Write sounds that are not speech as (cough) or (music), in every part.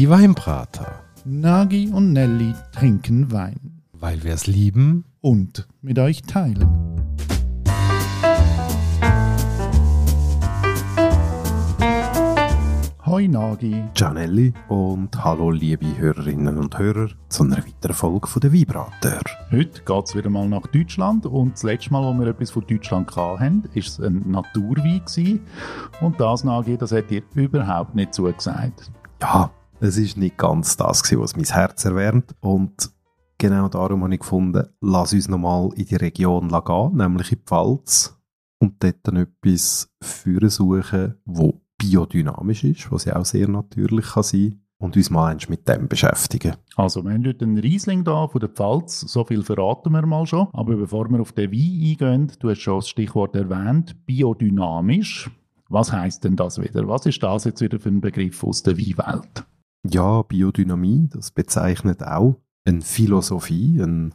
Die Weinbrater. Nagi und Nelly trinken Wein. Weil wir es lieben. Und mit euch teilen. Hoi Nagi. Gianelli und hallo liebe Hörerinnen und Hörer zu einer weiteren Folge von der Weinbrater. Heute geht es wieder mal nach Deutschland und das letzte Mal, als wir etwas von Deutschland hatten, war es ein Naturwein. Gewesen. Und das, Nagi, das hat dir überhaupt nicht zugesagt. Ja, es ist nicht ganz das, was mein Herz erwärmt. Und genau darum habe ich gefunden, lass uns nochmal in die Region gehen, nämlich in die Pfalz. Und dort dann etwas für suchen, wo biodynamisch ist, was ja auch sehr natürlich kann sein und uns mal mit dem beschäftigen. Also, wir haben heute einen Riesling da von der Pfalz, so viel verraten wir mal schon. Aber bevor wir auf den Wein eingehen, du hast schon das Stichwort erwähnt, biodynamisch. Was heißt denn das wieder? Was ist das jetzt wieder für ein Begriff aus der Weinwelt? Ja, Biodynamie, das bezeichnet auch eine Philosophie, eine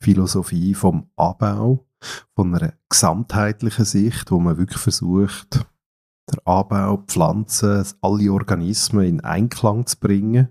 Philosophie vom Abbau, von einer gesamtheitlichen Sicht, wo man wirklich versucht, der Anbau, Pflanzen, alle Organismen in Einklang zu bringen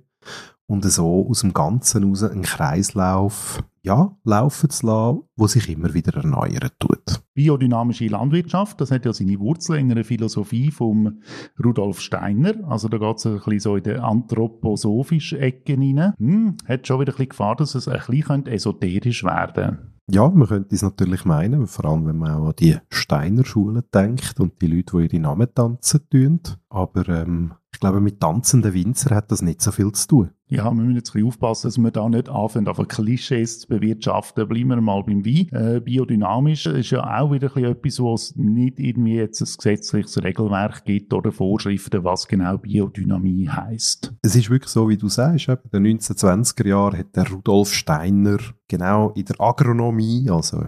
und so aus dem Ganzen heraus einen Kreislauf ja, laufen zu lassen, wo sich immer wieder erneuern tut. Biodynamische Landwirtschaft, das hat ja seine Wurzeln in einer Philosophie von Rudolf Steiner. Also da geht es ein bisschen so in die anthroposophische Ecke rein. Hm, hat schon wieder ein bisschen Gefahr, dass es ein bisschen esoterisch werden könnte. Ja, man könnte es natürlich meinen, vor allem wenn man auch an die Steiner Schulen denkt und die Leute, die ihre Namen tanzen tun. Aber ähm, ich glaube, mit tanzenden Winzer hat das nicht so viel zu tun. Ja, wir müssen jetzt ein bisschen aufpassen, dass wir da nicht anfangen, auf Klischees zu bewirtschaften. Bleiben wir mal beim Wein. Äh, biodynamisch ist ja auch wieder etwas, wo es nicht irgendwie jetzt ein gesetzliches Regelwerk gibt oder Vorschriften, was genau Biodynamie heißt. Es ist wirklich so, wie du sagst. In den 1920er Jahren hat der Rudolf Steiner genau in der Agronomie, also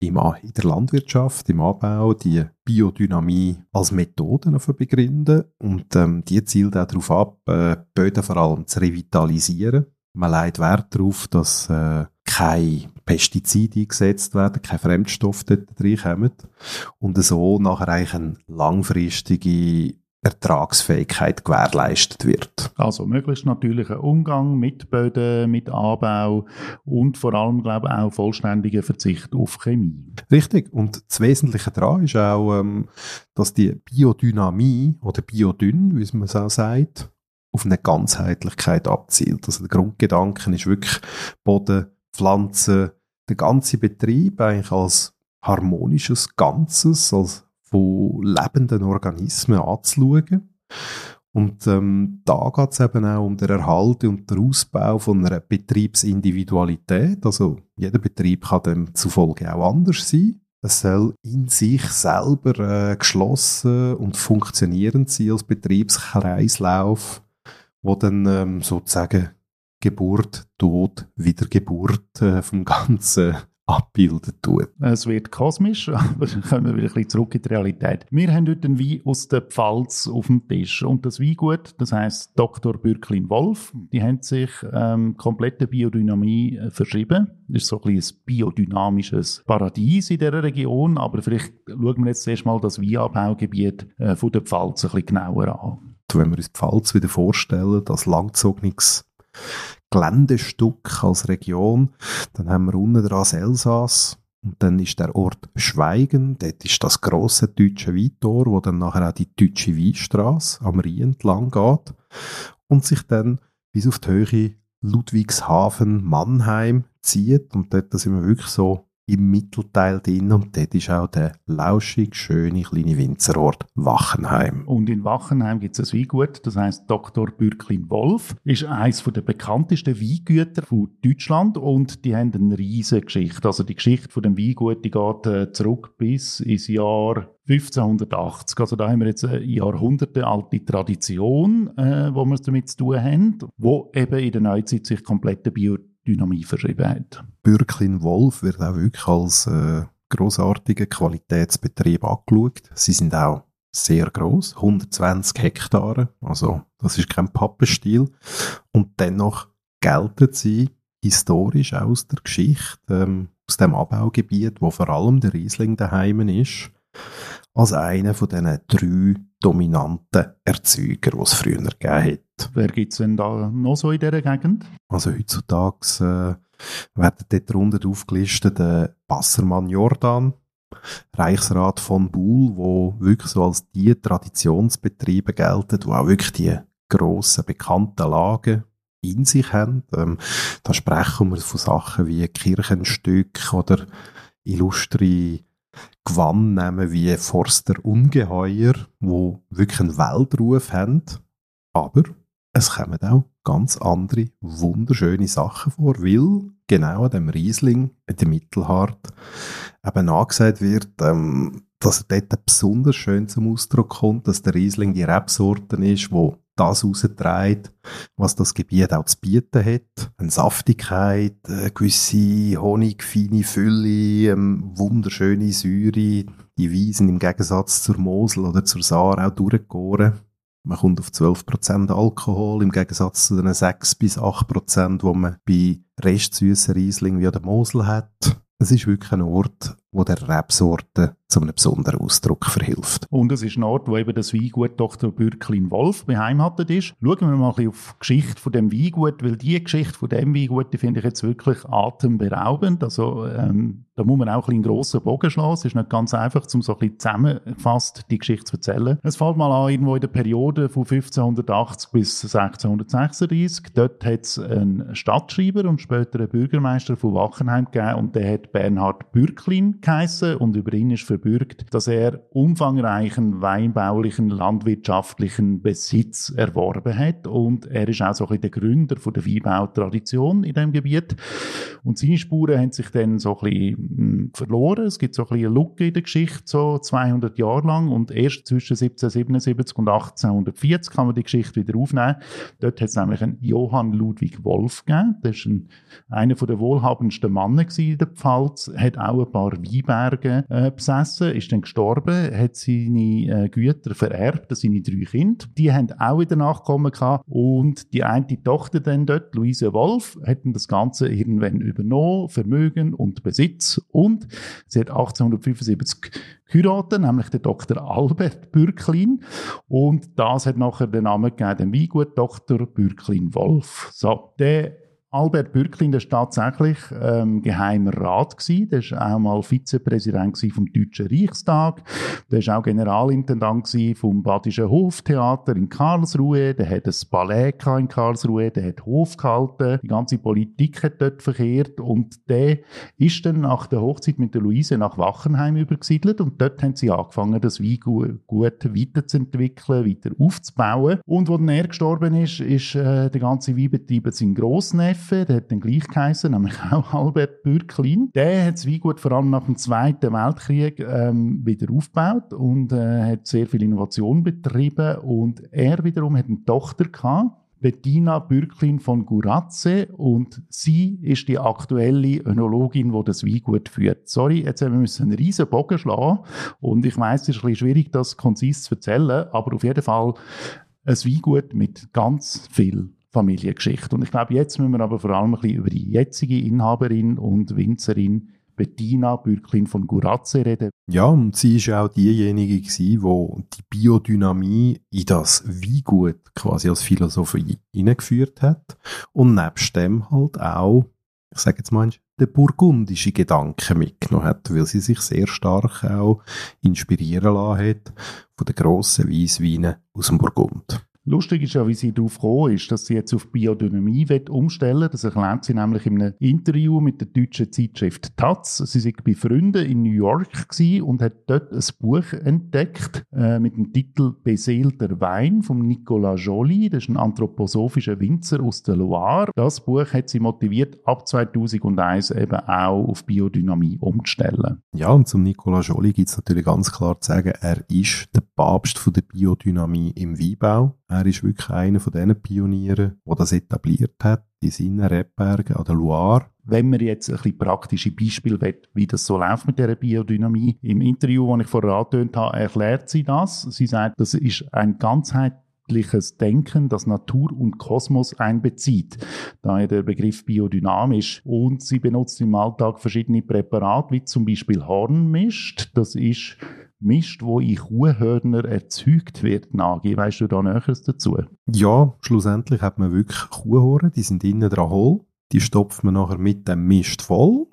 in der Landwirtschaft, im Anbau, die Biodynamie als Methode begründen und ähm, die zielt auch darauf ab, äh, Böden vor allem zu revitalisieren. Man legt Wert darauf, dass äh, keine Pestizide eingesetzt werden, keine Fremdstoffe dort reinkommen und so nachher eigentlich eine langfristige Ertragsfähigkeit gewährleistet wird. Also möglichst natürlicher Umgang mit Böden, mit Anbau und vor allem, glaube ich, auch vollständiger Verzicht auf Chemie. Richtig. Und das Wesentliche daran ist auch, ähm, dass die Biodynamie oder Biodyn, wie man es auch sagt, auf eine Ganzheitlichkeit abzielt. Also der Grundgedanke ist wirklich Boden, Pflanzen, der ganze Betrieb eigentlich als harmonisches Ganzes, als von lebenden Organismen anzuschauen. Und ähm, da geht es eben auch um den Erhalt und den Ausbau von einer Betriebsindividualität. Also jeder Betrieb kann demzufolge auch anders sein. Es soll in sich selber äh, geschlossen und funktionierend sein als Betriebskreislauf, wo dann ähm, sozusagen Geburt, Tod, Wiedergeburt äh, vom (laughs) ganzen abbilden tut. Es wird kosmisch, (laughs) aber kommen wir wieder ein bisschen zurück in die Realität. Wir haben heute einen Wein aus der Pfalz auf dem Tisch und das Weingut, das heißt Dr. Bürklin-Wolf, die haben sich ähm, komplette Biodynamie äh, verschrieben. Das ist so ein, bisschen ein biodynamisches Paradies in dieser Region, aber vielleicht schauen wir jetzt erst mal das Weinanbaugebiet äh, von der Pfalz ein bisschen genauer an. Wenn wir uns die Pfalz wieder vorstellen, das langzogenes Geländestück als Region. Dann haben wir unten dran das Elsass. Und dann ist der Ort Schweigen, dort ist das grosse deutsche Weintor, wo dann nachher auch die deutsche Weinstraße am Rhein entlang geht und sich dann bis auf die Höhe Ludwigshafen, Mannheim zieht. Und dort sind wir wirklich so im Mittelteil drin und dort ist auch der lauschig schöne kleine Winzerort Wachenheim. Und in Wachenheim gibt es ein Weingut, das heißt Dr. Bürklin Wolf, ist eines der bekanntesten Weingüter von Deutschland und die haben eine riesige Geschichte. Also die Geschichte von dem Weingut, die geht äh, zurück bis ins Jahr 1580. Also da haben wir jetzt eine jahrhundertealte Tradition, äh, wo wir damit zu tun haben, wo eben in der Neuzeit sich komplette Bio Dynamie verschrieben hat. Bürklin Wolf wird auch wirklich als äh, großartiger Qualitätsbetrieb angeschaut. Sie sind auch sehr groß, 120 Hektare, also das ist kein Pappenstiel. Und dennoch gelten sie historisch aus der Geschichte, ähm, aus dem Abbaugebiet, wo vor allem der Riesling daheim ist, als einer von diesen drei dominanten Erzeuger, die es früher gegeben hat. Wer gibt es denn da noch so in dieser Gegend? Also heutzutage äh, werden dort darunter aufgelistet der Passermann Jordan, Reichsrat von Buhl, wo wirklich so als die Traditionsbetriebe gelten, wo auch wirklich die grossen, bekannten Lagen in sich haben. Ähm, da sprechen wir von Sachen wie Kirchenstück oder illustre Gewannnamen wie Forster Ungeheuer, wo wirklich einen Weltruf haben. Aber es kommen auch ganz andere, wunderschöne Sachen vor, weil genau an dem Riesling, in der Mittelhart, eben angesagt wird, ähm, dass er dort besonders schön zum Ausdruck kommt, dass der Riesling die Rebsorte ist, wo das rausträgt, was das Gebiet auch zu bieten hat. Eine Saftigkeit, eine gewisse honigfeine Fülle, eine die Säure, die Wiesen im Gegensatz zur Mosel oder zur Saar auch durchgegoren. Man kommt auf 12% Alkohol im Gegensatz zu den 6 bis 8%, die man bei restsüßen Riesling wie der Mosel hat. Es ist wirklich ein Ort, wo der Rebsorte zu einem besonderen Ausdruck verhilft. Und es ist ein Ort, wo eben das Weingut Dr. Bürklin Wolf beheimatet ist. Schauen wir mal ein bisschen auf die Geschichte von dem Weingut, weil die Geschichte von dem Weingut, die finde ich jetzt wirklich atemberaubend. Also ähm, da muss man auch ein bisschen einen grossen Bogen schlagen. Es ist nicht ganz einfach, um so ein bisschen zusammengefasst die Geschichte zu erzählen. Es fällt mal an, irgendwo in der Periode von 1580 bis 1636. Dort hat es einen Stadtschreiber und später einen Bürgermeister von Wachenheim gegeben und der hat Bernhard Bürklin geheissen und über ihn ist verbürgt, dass er umfangreichen weinbaulichen, landwirtschaftlichen Besitz erworben hat und er ist auch so ein der Gründer der Weinbautradition in dem Gebiet und seine Spuren haben sich dann so ein bisschen hm, verloren. Es gibt so ein bisschen eine Lücke in der Geschichte, so 200 Jahre lang und erst zwischen 1777 und 1840 kann man die Geschichte wieder aufnehmen. Dort hat es nämlich einen Johann Ludwig Wolf gegeben. Das ist ein, einer der wohlhabendsten Männer in der Pfalz, hat auch ein paar Weinberge äh, besessen, ist dann gestorben, hat seine äh, Güter vererbt an seine drei Kinder. Die haben auch wieder Nachkommen gehabt und die eine Tochter dann dort, Luise Wolf, hat dann das Ganze irgendwann übernommen, Vermögen und Besitz und sie hat 1875 geheiratet, nämlich der Dr. Albert Bürklin und das hat nachher den Namen gegeben, dem Weingut Dr. Bürklin Wolf. So, der Albert Bürklin, der war tatsächlich ähm, geheimer Rat gewesen. Der war auch mal Vizepräsident vom Deutschen Reichstag. Der war auch Generalintendant vom Badischen Hoftheater in Karlsruhe. Der hat ein Ballett in Karlsruhe. Der hat Hof gehalten. Die ganze Politik hat dort verkehrt. Und der ist dann nach der Hochzeit mit der Luise nach Wachenheim übergesiedelt. Und dort haben sie angefangen, das Weingut weiterzuentwickeln, weiter aufzubauen. Und wo er gestorben ist, ist äh, der ganze Weinbetrieb sein Grossneffe Neffe, der hat dann gleich geheißen, nämlich (laughs) auch Albert Bürklin. Der hat das Weingut vor allem nach dem Zweiten Weltkrieg ähm, wieder aufgebaut und äh, hat sehr viel Innovation betrieben und er wiederum hat eine Tochter gehabt, Bettina Bürklin von Gurazze und sie ist die aktuelle Önologin, die das Weingut führt. Sorry, jetzt haben wir einen riesen Bogen schlagen und ich weiß, es ist ein bisschen schwierig, das konzis zu erzählen, aber auf jeden Fall ein Weingut mit ganz viel Familiengeschichte. Und ich glaube, jetzt müssen wir aber vor allem ein bisschen über die jetzige Inhaberin und Winzerin Bettina Bürklin von Gurazze reden. Ja, und sie ist auch diejenige gewesen, wo die Biodynamie in das Weingut quasi als Philosophie hineingeführt hat und nebst dem halt auch, ich sage jetzt mal, den burgundischen Gedanken mitgenommen hat, weil sie sich sehr stark auch inspirieren lassen hat von den grossen Weissweinen aus dem Burgund. Lustig ist ja, wie sie darauf gekommen ist, dass sie jetzt auf Biodynamie umstellen will. Das erklärt sie nämlich in einem Interview mit der deutschen Zeitschrift Taz. Sie war bei Freunden in New York und hat dort ein Buch entdeckt äh, mit dem Titel Beseelter Wein von Nicolas Joly. Das ist ein anthroposophischer Winzer aus der Loire. Das Buch hat sie motiviert, ab 2001 eben auch auf Biodynamie umzustellen. Ja, und zum Nicolas Joly gibt es natürlich ganz klar zu sagen, er ist der Papst von der Biodynamie im Weinbau. Er ist wirklich einer von diesen Pionieren, der das etabliert hat, in seinen Rebbergen an der Loire. Wenn man jetzt ein bisschen praktische Beispiele will, wie das so läuft mit dieser Biodynamie. Im Interview, das ich vorher angetönt habe, erklärt sie das. Sie sagt, das ist ein ganzheitliches Denken, das Natur und Kosmos einbezieht. Daher der Begriff biodynamisch. Und sie benutzt im Alltag verschiedene Präparate, wie zum Beispiel Hornmist. Das ist Mist, wo in Kuhhörner erzeugt wird, Nagi. Weißt du da Näheres dazu? Ja, schlussendlich hat man wirklich Kuhhorn, die sind innen dran hohl. Die stopft man nachher mit dem Mist voll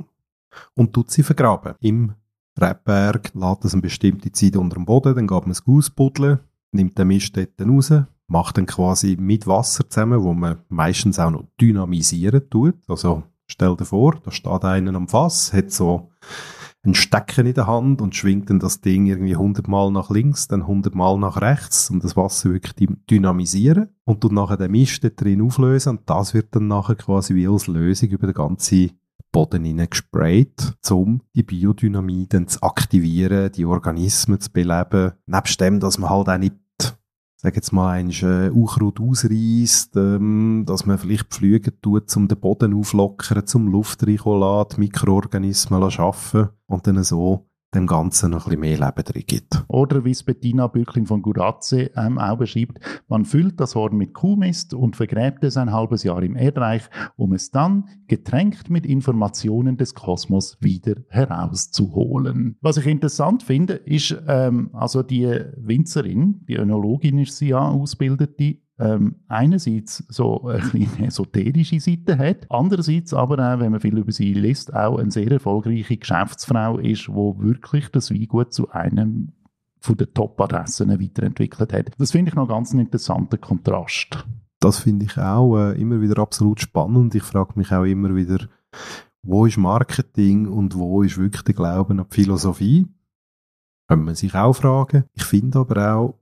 und tut sie vergraben. Im Rebberg lässt es eine bestimmte Zeit unter dem Boden, dann geht man es ausbuddeln, nimmt den Mist dort raus, macht dann quasi mit Wasser zusammen, wo man meistens auch noch dynamisieren tut. Also stell dir vor, da steht einer am Fass, hat so ein Stecken in der Hand und schwingt dann das Ding irgendwie 100 Mal nach links, dann 100 Mal nach rechts, um das Wasser wirklich dynamisieren und tut nachher den Mist da drin auflösen und das wird dann nachher quasi wie als Lösung über den ganzen Boden gesprayt, um die Biodynamie dann zu aktivieren, die Organismen zu beleben. Nebst dem, dass man halt auch nicht sage jetzt mal, ein äh, Unkraut ausreißt, ähm, dass man vielleicht Pflüge tut, um den Boden auflockern, zum Luft reinkommen Mikroorganismen schaffen und dann so dem Ganzen noch ein bisschen mehr Leben drin gibt. Oder wie es Bettina Bürklin von Gurazzi ähm, auch beschreibt, man füllt das Horn mit Kuhmist und vergräbt es ein halbes Jahr im Erdreich, um es dann, getränkt mit Informationen des Kosmos, wieder herauszuholen. Was ich interessant finde, ist, ähm, also die Winzerin, die Önologin ist sie ja, ausbildete, ähm, einerseits so eine kleine (laughs) esoterische Seite hat, andererseits aber auch, wenn man viel über sie liest, auch eine sehr erfolgreiche Geschäftsfrau ist, wo wirklich das Weingut zu einem von den Top-Adressen weiterentwickelt hat. Das finde ich noch ganz einen interessanten Kontrast. Das finde ich auch äh, immer wieder absolut spannend. Ich frage mich auch immer wieder, wo ist Marketing und wo ist wirklich der Glauben an die Philosophie? Kann man sich auch fragen. Ich finde aber auch,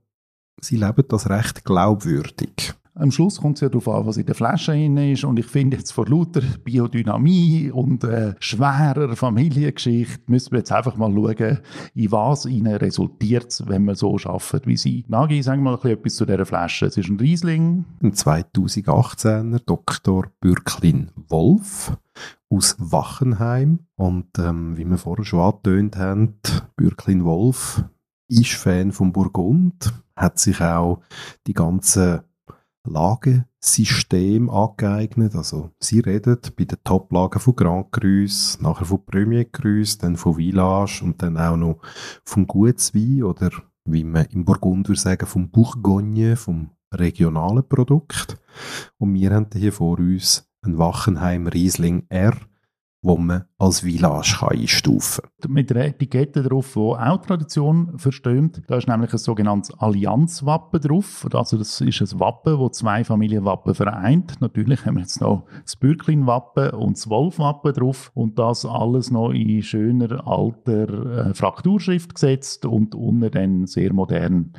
sie leben das recht glaubwürdig. Am Schluss kommt es ja darauf an, was in der Flasche drin ist. Und ich finde jetzt vor lauter Biodynamie und äh, schwerer Familiengeschichte müssen wir jetzt einfach mal schauen, in was ihnen resultiert wenn man so arbeitet wie sie. Nagi, sag mal etwas zu dieser Flasche. Es ist ein Riesling. Ein 2018er Dr. Bürklin Wolf aus Wachenheim. Und ähm, wie wir vorher schon angetönt haben, Bürklin Wolf ist Fan von Burgund, hat sich auch die ganze Lagensystem angeeignet. Also sie redet bei den Top-Lagen von Grand Cru, nachher von Premier Cru, dann von Village und dann auch noch vom Gutswein oder wie man im Burgund würde sagen, vom Bourgogne, vom regionalen Produkt. Und wir haben hier vor uns einen Wachenheim Riesling R wo man als Village kann einstufen kann. Mit der Etikette drauf, die auch Tradition verstömt. Da ist nämlich ein sogenanntes Allianzwappen drauf. Also das ist ein Wappen, das zwei Familienwappen vereint. Natürlich haben wir jetzt noch das Bürklin-Wappen und das Wolf-Wappen drauf und das alles noch in schöner alter äh, Frakturschrift gesetzt und unten dann sehr modern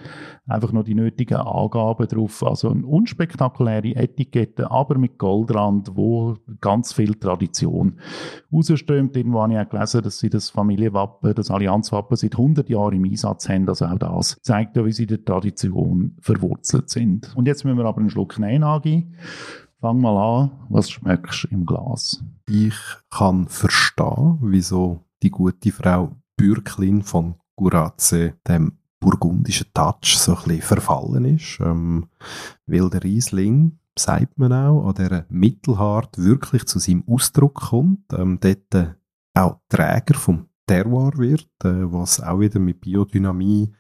einfach noch die nötigen Angaben drauf. Also eine unspektakuläre Etikette, aber mit Goldrand, wo ganz viel Tradition rausströmt. Irgendwo habe ich auch gelesen, dass sie das Familienwappen, das Allianzwappen seit 100 Jahren im Einsatz haben. Also auch das zeigt ja, wie sie in der Tradition verwurzelt sind. Und jetzt müssen wir aber einen Schluck nehmen, Agi. Fang mal an, was schmeckst du im Glas? Ich kann verstehen, wieso die gute Frau Bürklin von Guraze dem burgundischen Touch so ein bisschen verfallen ist. Ähm, weil der Riesling sagt man auch, an dieser Mittelhart wirklich zu seinem Ausdruck kommt, ähm, dort äh, auch Träger vom Terroir wird, äh, was auch wieder mit Biodynamie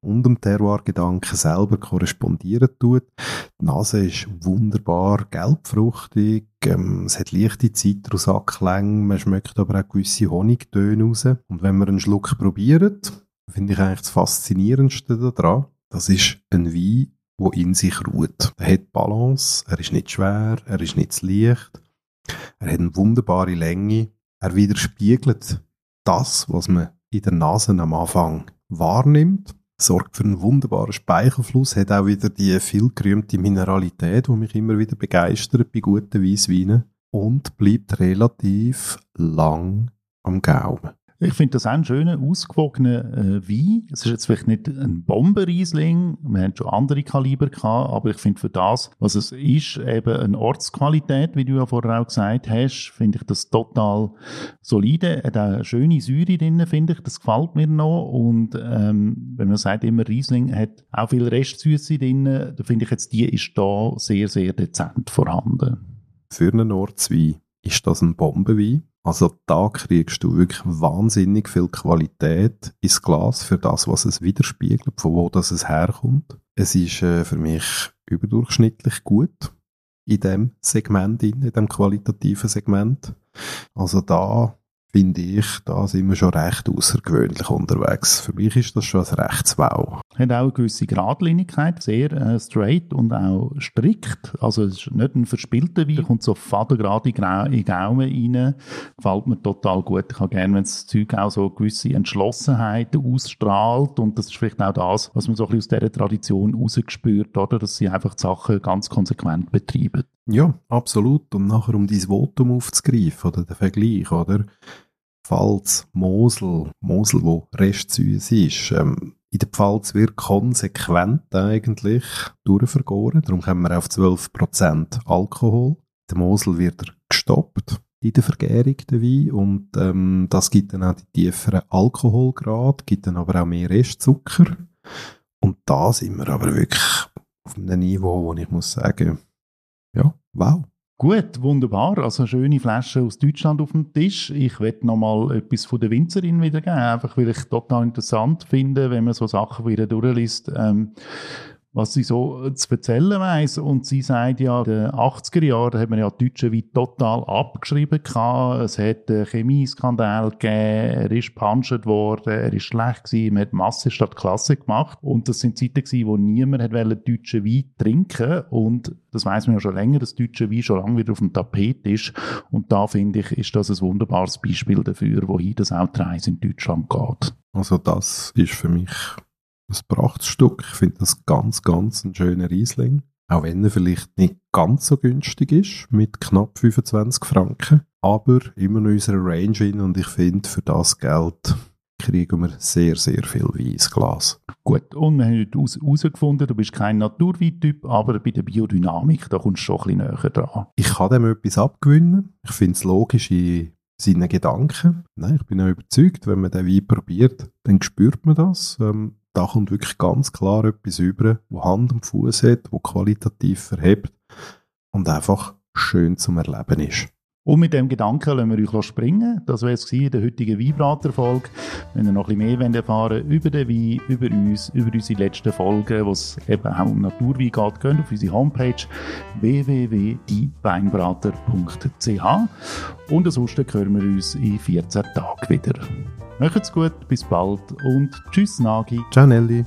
und dem Terroir-Gedanken selber korrespondieren tut. Die Nase ist wunderbar gelbfruchtig, ähm, es hat leichte Zitrusanklänge, man schmeckt aber auch gewisse Honigtöne raus. Und wenn man einen Schluck probiert, finde ich eigentlich das Faszinierendste daran, das ist ein Wein, wo in sich ruht. Er hat Balance, er ist nicht schwer, er ist nicht zu leicht, er hat eine wunderbare Länge, er widerspiegelt das, was man in der Nase am Anfang wahrnimmt, sorgt für einen wunderbaren Speichelfluss, hat auch wieder die viel gerühmte Mineralität, die mich immer wieder begeistert bei guten Weissweinen und bleibt relativ lang am Gaumen. Ich finde das auch einen schönen, ausgewogenen äh, Wein. Es ist jetzt vielleicht nicht ein Bombenriesling, wir haben schon andere Kaliber gehabt, aber ich finde für das, was es ist, eben eine Ortsqualität, wie du ja vorher auch gesagt hast, finde ich das total solide. Hat auch eine schöne Säure drin, finde ich, das gefällt mir noch. Und ähm, wenn man sagt immer, Riesling hat auch viel Restsüße drin, da finde ich jetzt, die ist da sehr, sehr dezent vorhanden. Für einen Ortswein ist das ein Bombenwein. Also da kriegst du wirklich wahnsinnig viel Qualität ins Glas für das, was es widerspiegelt, von wo das es herkommt. Es ist äh, für mich überdurchschnittlich gut in dem Segment, in dem qualitativen Segment. Also da finde ich, da sind wir schon recht außergewöhnlich unterwegs. Für mich ist das schon ein rechtes Wow. Hat auch eine gewisse Gradlinigkeit, sehr äh, straight und auch strikt. Also es ist nicht ein verspielter Wein, kommt so fadengrad in die Gaumen rein. Gefällt mir total gut. Ich habe gerne, wenn das Zeug auch so eine gewisse Entschlossenheit ausstrahlt und das ist vielleicht auch das, was man so ein bisschen aus dieser Tradition rausgespürt, oder? Dass sie einfach die Sachen ganz konsequent betreiben. Ja, absolut. Und nachher, um dein Votum aufzugreifen, oder den Vergleich, oder? Pfalz, Mosel, Mosel, wo restsüß ist, ähm, in der Pfalz wird konsequent eigentlich durchvergoren. Darum kommen wir auf 12% Alkohol. Der Mosel wird er gestoppt in der Vergärung, der Wein. Und ähm, das gibt dann auch die tieferen Alkoholgrad, gibt dann aber auch mehr Restzucker. Und da sind wir aber wirklich auf einem Niveau, wo ich muss sagen, ja, wow. Gut, wunderbar. Also schöne Flaschen aus Deutschland auf dem Tisch. Ich werde nochmal etwas von der Winzerin wiedergeben, einfach weil ich total interessant finde, wenn man so Sachen wieder durchliest. Ähm, was sie so zu erzählen weiss. Und sie sagt ja, in den 80er Jahren hat man ja Deutsche wie total abgeschrieben gehabt. Es hat einen Chemieskandal gegeben, er ist puncht worden, er ist schlecht gewesen, man hat Masse statt Klasse gemacht. Und das sind Zeiten gewesen, wo niemand hat deutsche Wein trinken Und das weiß man ja schon länger, dass deutsche Wein schon lange wieder auf dem Tapet ist. Und da finde ich, ist das ein wunderbares Beispiel dafür, wohin das auch in Deutschland geht. Also das ist für mich ein Prachtstück. Ich finde das ganz, ganz ein schöner Riesling. Auch wenn er vielleicht nicht ganz so günstig ist, mit knapp 25 Franken. Aber immer noch in unserer Range in und ich finde, für das Geld kriegen wir sehr, sehr viel Weissglas. Gut, und wir haben heute herausgefunden, du bist kein Naturweintyp, aber bei der Biodynamik, da kommst du schon ein bisschen näher dran. Ich kann dem etwas abgewinnen. Ich finde es logisch in seinen Gedanken. Nein, ich bin auch überzeugt, wenn man den Wein probiert, dann spürt man das. Ähm, da kommt wirklich ganz klar etwas über, wo Hand und Fuß hat, wo qualitativ verhebt und einfach schön zum Erleben ist. Und mit dem Gedanken lassen wir euch springen. Das war es in der heutigen Weinbrater-Folge. Wenn ihr noch ein bisschen mehr erfahren wollt über den Wein, über uns, über unsere letzten Folgen, wo es eben auch um Naturwein geht, geht auf unsere Homepage www.dieweinbrater.ch und ansonsten hören wir uns in 14 Tagen wieder. Macht's gut, bis bald und tschüss Nagi. Ciao Nelly.